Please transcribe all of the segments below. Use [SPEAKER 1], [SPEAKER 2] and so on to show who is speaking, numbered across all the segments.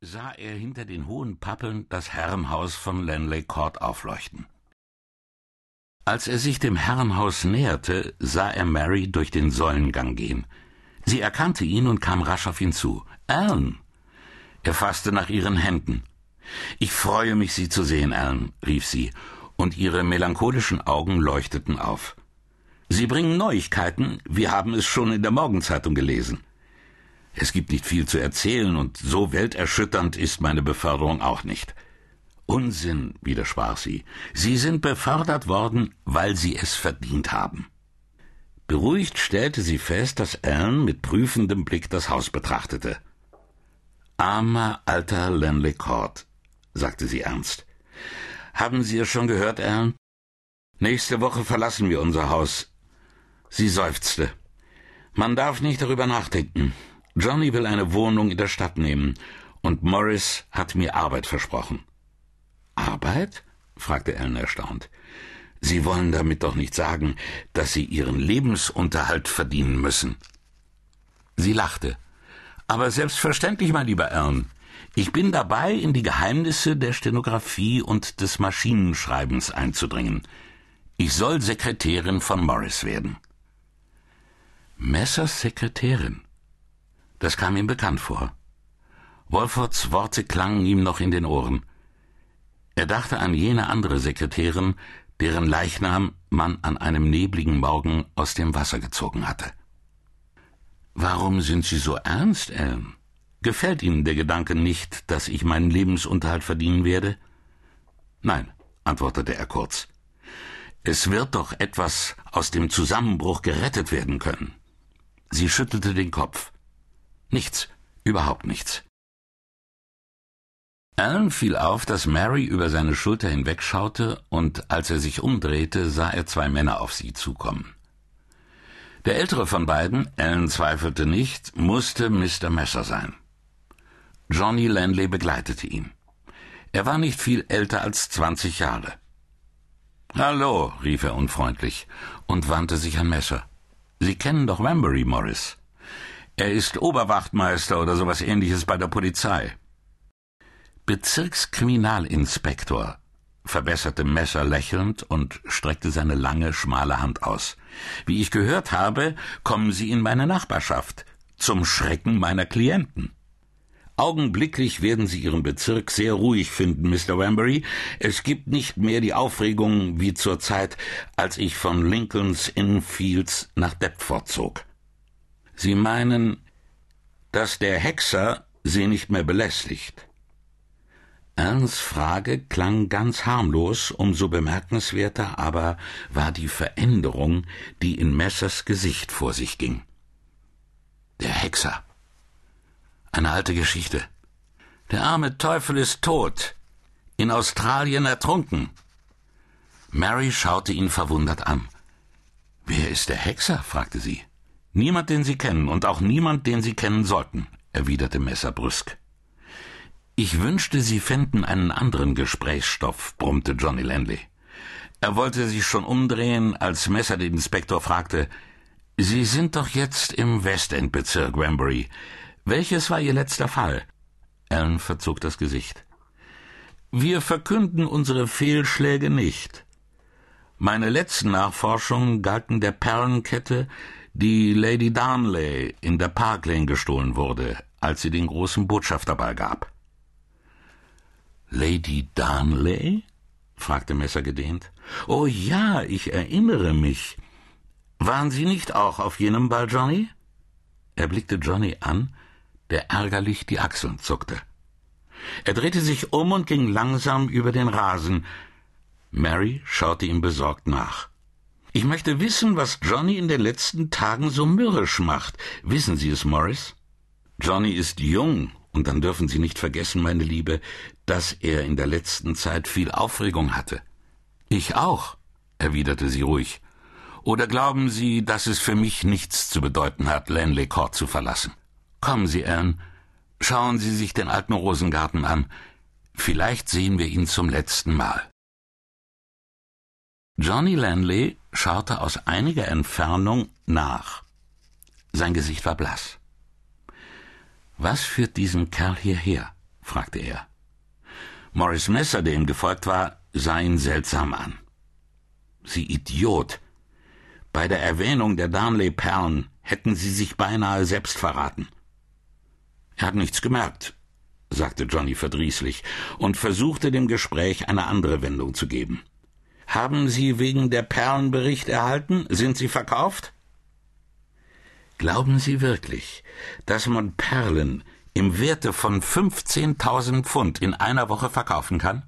[SPEAKER 1] sah er hinter den hohen Pappeln das Herrenhaus von Lanley Court aufleuchten. Als er sich dem Herrenhaus näherte, sah er Mary durch den Säulengang gehen. Sie erkannte ihn und kam rasch auf ihn zu. Alan! Er fasste nach ihren Händen. Ich freue mich, Sie zu sehen, Alan, rief sie, und ihre melancholischen Augen leuchteten auf. Sie bringen Neuigkeiten, wir haben es schon in der Morgenzeitung gelesen. Es gibt nicht viel zu erzählen, und so welterschütternd ist meine Beförderung auch nicht. Unsinn, widersprach sie. Sie sind befördert worden, weil Sie es verdient haben. Beruhigt stellte sie fest, dass Alan mit prüfendem Blick das Haus betrachtete. Armer alter Lanley Court, sagte sie ernst. Haben Sie es schon gehört, Alan? Nächste Woche verlassen wir unser Haus. Sie seufzte. Man darf nicht darüber nachdenken. Johnny will eine Wohnung in der Stadt nehmen, und Morris hat mir Arbeit versprochen. Arbeit? fragte Ellen erstaunt. Sie wollen damit doch nicht sagen, dass Sie Ihren Lebensunterhalt verdienen müssen. Sie lachte. Aber selbstverständlich, mein lieber Ern. Ich bin dabei, in die Geheimnisse der Stenografie und des Maschinenschreibens einzudringen. Ich soll Sekretärin von Morris werden. Messers Sekretärin. Das kam ihm bekannt vor. Wolfords Worte klangen ihm noch in den Ohren. Er dachte an jene andere Sekretärin, deren Leichnam man an einem nebligen Morgen aus dem Wasser gezogen hatte. Warum sind Sie so ernst, Ellen? Gefällt Ihnen der Gedanke nicht, dass ich meinen Lebensunterhalt verdienen werde? Nein, antwortete er kurz. Es wird doch etwas aus dem Zusammenbruch gerettet werden können. Sie schüttelte den Kopf. Nichts, überhaupt nichts. Alan fiel auf, dass Mary über seine Schulter hinwegschaute, und als er sich umdrehte, sah er zwei Männer auf sie zukommen. Der ältere von beiden, Alan zweifelte nicht, musste Mr. Messer sein. Johnny Lanley begleitete ihn. Er war nicht viel älter als zwanzig Jahre. Hallo, rief er unfreundlich und wandte sich an Messer. Sie kennen doch Wambury, Morris. Er ist Oberwachtmeister oder sowas ähnliches bei der Polizei. Bezirkskriminalinspektor, verbesserte Messer lächelnd und streckte seine lange, schmale Hand aus. Wie ich gehört habe, kommen Sie in meine Nachbarschaft, zum Schrecken meiner Klienten. Augenblicklich werden Sie Ihren Bezirk sehr ruhig finden, Mr. Wambury. Es gibt nicht mehr die Aufregung wie zur Zeit, als ich von Lincolns Inn Fields nach Deptford zog. Sie meinen, dass der Hexer Sie nicht mehr belästigt. Ernsts Frage klang ganz harmlos, umso bemerkenswerter aber war die Veränderung, die in Messers Gesicht vor sich ging. Der Hexer. Eine alte Geschichte. Der arme Teufel ist tot. In Australien ertrunken. Mary schaute ihn verwundert an. Wer ist der Hexer? fragte sie. Niemand, den Sie kennen, und auch niemand, den Sie kennen sollten, erwiderte Messer brüsk. Ich wünschte, Sie fänden einen anderen Gesprächsstoff, brummte Johnny Landley. Er wollte sich schon umdrehen, als Messer den Inspektor fragte Sie sind doch jetzt im Westendbezirk, Wambury. Welches war Ihr letzter Fall? Alan verzog das Gesicht. Wir verkünden unsere Fehlschläge nicht. Meine letzten Nachforschungen galten der Perlenkette, die Lady Darnley in der Park Lane gestohlen wurde, als sie den großen Botschafterball gab. Lady Darnley? fragte Messer gedehnt. Oh ja, ich erinnere mich. Waren Sie nicht auch auf jenem Ball, Johnny? Er blickte Johnny an, der ärgerlich die Achseln zuckte. Er drehte sich um und ging langsam über den Rasen. Mary schaute ihm besorgt nach. Ich möchte wissen, was Johnny in den letzten Tagen so mürrisch macht. Wissen Sie es, Morris? Johnny ist jung und dann dürfen Sie nicht vergessen, meine Liebe, dass er in der letzten Zeit viel Aufregung hatte. Ich auch, erwiderte sie ruhig. Oder glauben Sie, dass es für mich nichts zu bedeuten hat, Lanley Court zu verlassen? Kommen Sie, Anne. Schauen Sie sich den alten Rosengarten an. Vielleicht sehen wir ihn zum letzten Mal. Johnny Lanley schaute aus einiger Entfernung nach. Sein Gesicht war blass. Was führt diesen Kerl hierher? fragte er. Morris Messer, der ihm gefolgt war, sah ihn seltsam an. Sie Idiot! Bei der Erwähnung der Darnley-Perlen hätten Sie sich beinahe selbst verraten. Er hat nichts gemerkt, sagte Johnny verdrießlich und versuchte dem Gespräch eine andere Wendung zu geben. Haben Sie wegen der Perlen Bericht erhalten? Sind sie verkauft? Glauben Sie wirklich, dass man Perlen im Werte von 15.000 Pfund in einer Woche verkaufen kann?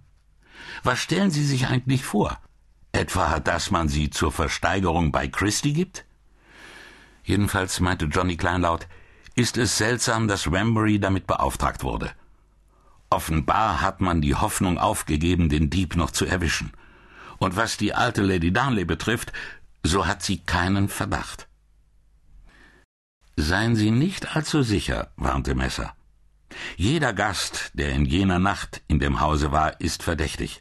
[SPEAKER 1] Was stellen Sie sich eigentlich vor? Etwa, dass man sie zur Versteigerung bei Christie gibt? Jedenfalls meinte Johnny kleinlaut, ist es seltsam, dass Wembury damit beauftragt wurde. Offenbar hat man die Hoffnung aufgegeben, den Dieb noch zu erwischen. Und was die alte Lady Darnley betrifft, so hat sie keinen Verdacht. Seien Sie nicht allzu sicher, warnte Messer. Jeder Gast, der in jener Nacht in dem Hause war, ist verdächtig.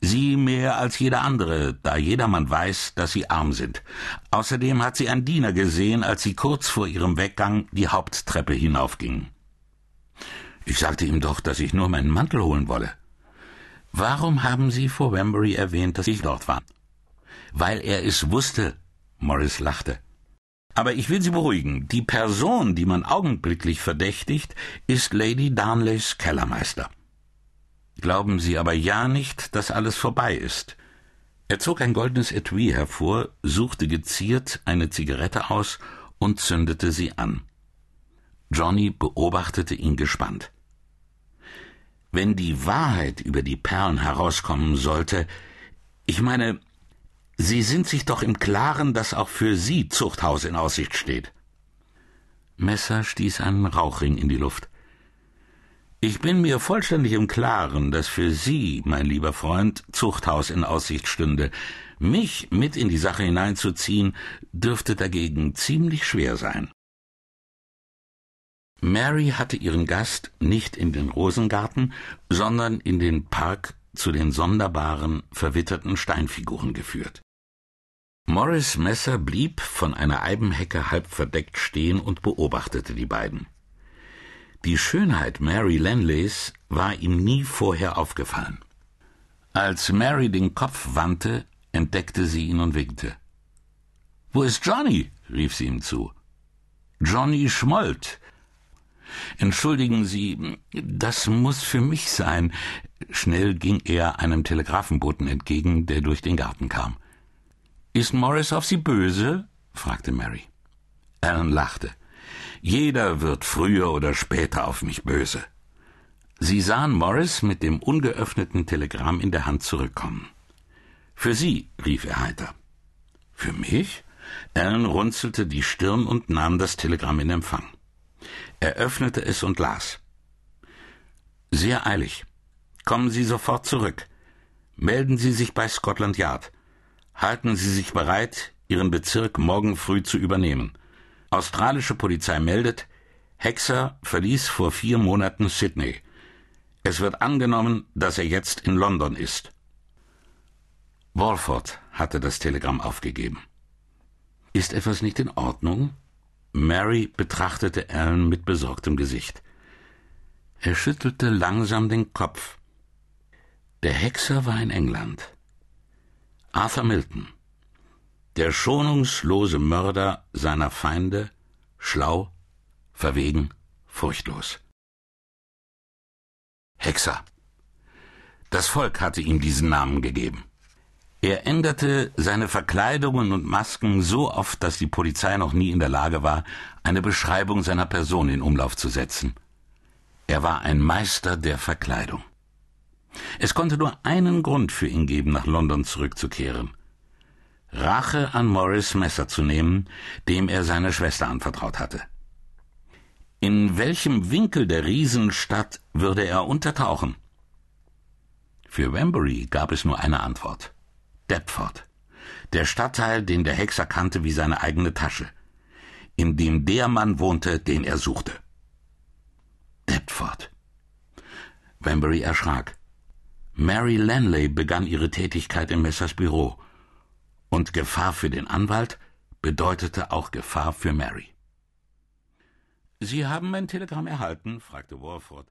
[SPEAKER 1] Sie mehr als jeder andere, da jedermann weiß, dass Sie arm sind. Außerdem hat sie ein Diener gesehen, als Sie kurz vor Ihrem Weggang die Haupttreppe hinaufgingen. Ich sagte ihm doch, dass ich nur meinen Mantel holen wolle. Warum haben Sie vor Wembury erwähnt, dass ich dort war? Weil er es wusste. Morris lachte. Aber ich will Sie beruhigen. Die Person, die man augenblicklich verdächtigt, ist Lady Darnleys Kellermeister. Glauben Sie aber ja nicht, dass alles vorbei ist. Er zog ein goldenes Etui hervor, suchte geziert eine Zigarette aus und zündete sie an. Johnny beobachtete ihn gespannt. Wenn die Wahrheit über die Perlen herauskommen sollte, ich meine, Sie sind sich doch im Klaren, dass auch für Sie Zuchthaus in Aussicht steht. Messer stieß einen Rauchring in die Luft. Ich bin mir vollständig im Klaren, dass für Sie, mein lieber Freund, Zuchthaus in Aussicht stünde. Mich mit in die Sache hineinzuziehen, dürfte dagegen ziemlich schwer sein. Mary hatte ihren Gast nicht in den Rosengarten, sondern in den Park zu den sonderbaren, verwitterten Steinfiguren geführt. Morris Messer blieb von einer Eibenhecke halb verdeckt stehen und beobachtete die beiden. Die Schönheit Mary Lanleys war ihm nie vorher aufgefallen. Als Mary den Kopf wandte, entdeckte sie ihn und winkte. Wo ist Johnny? rief sie ihm zu. Johnny schmollt. Entschuldigen Sie, das muss für mich sein. Schnell ging er einem Telegrafenboten entgegen, der durch den Garten kam. Ist Morris auf Sie böse? fragte Mary. Alan lachte. Jeder wird früher oder später auf mich böse. Sie sahen Morris mit dem ungeöffneten Telegramm in der Hand zurückkommen. Für Sie, rief er heiter. Für mich? Alan runzelte die Stirn und nahm das Telegramm in Empfang. Er öffnete es und las. Sehr eilig. Kommen Sie sofort zurück. Melden Sie sich bei Scotland Yard. Halten Sie sich bereit, Ihren Bezirk morgen früh zu übernehmen. Australische Polizei meldet, Hexer verließ vor vier Monaten Sydney. Es wird angenommen, dass er jetzt in London ist. Walford hatte das Telegramm aufgegeben. Ist etwas nicht in Ordnung? Mary betrachtete Alan mit besorgtem Gesicht. Er schüttelte langsam den Kopf. Der Hexer war in England. Arthur Milton, der schonungslose Mörder seiner Feinde, schlau, verwegen, furchtlos. Hexer. Das Volk hatte ihm diesen Namen gegeben. Er änderte seine Verkleidungen und Masken so oft, dass die Polizei noch nie in der Lage war, eine Beschreibung seiner Person in Umlauf zu setzen. Er war ein Meister der Verkleidung. Es konnte nur einen Grund für ihn geben, nach London zurückzukehren. Rache an Morris Messer zu nehmen, dem er seine Schwester anvertraut hatte. In welchem Winkel der Riesenstadt würde er untertauchen? Für Wembury gab es nur eine Antwort. Deptford. Der Stadtteil, den der Hexer kannte wie seine eigene Tasche, in dem der Mann wohnte, den er suchte. Deptford. Wembury erschrak. Mary Lanley begann ihre Tätigkeit im Messers Büro, und Gefahr für den Anwalt bedeutete auch Gefahr für Mary. Sie haben mein Telegramm erhalten? fragte Warford.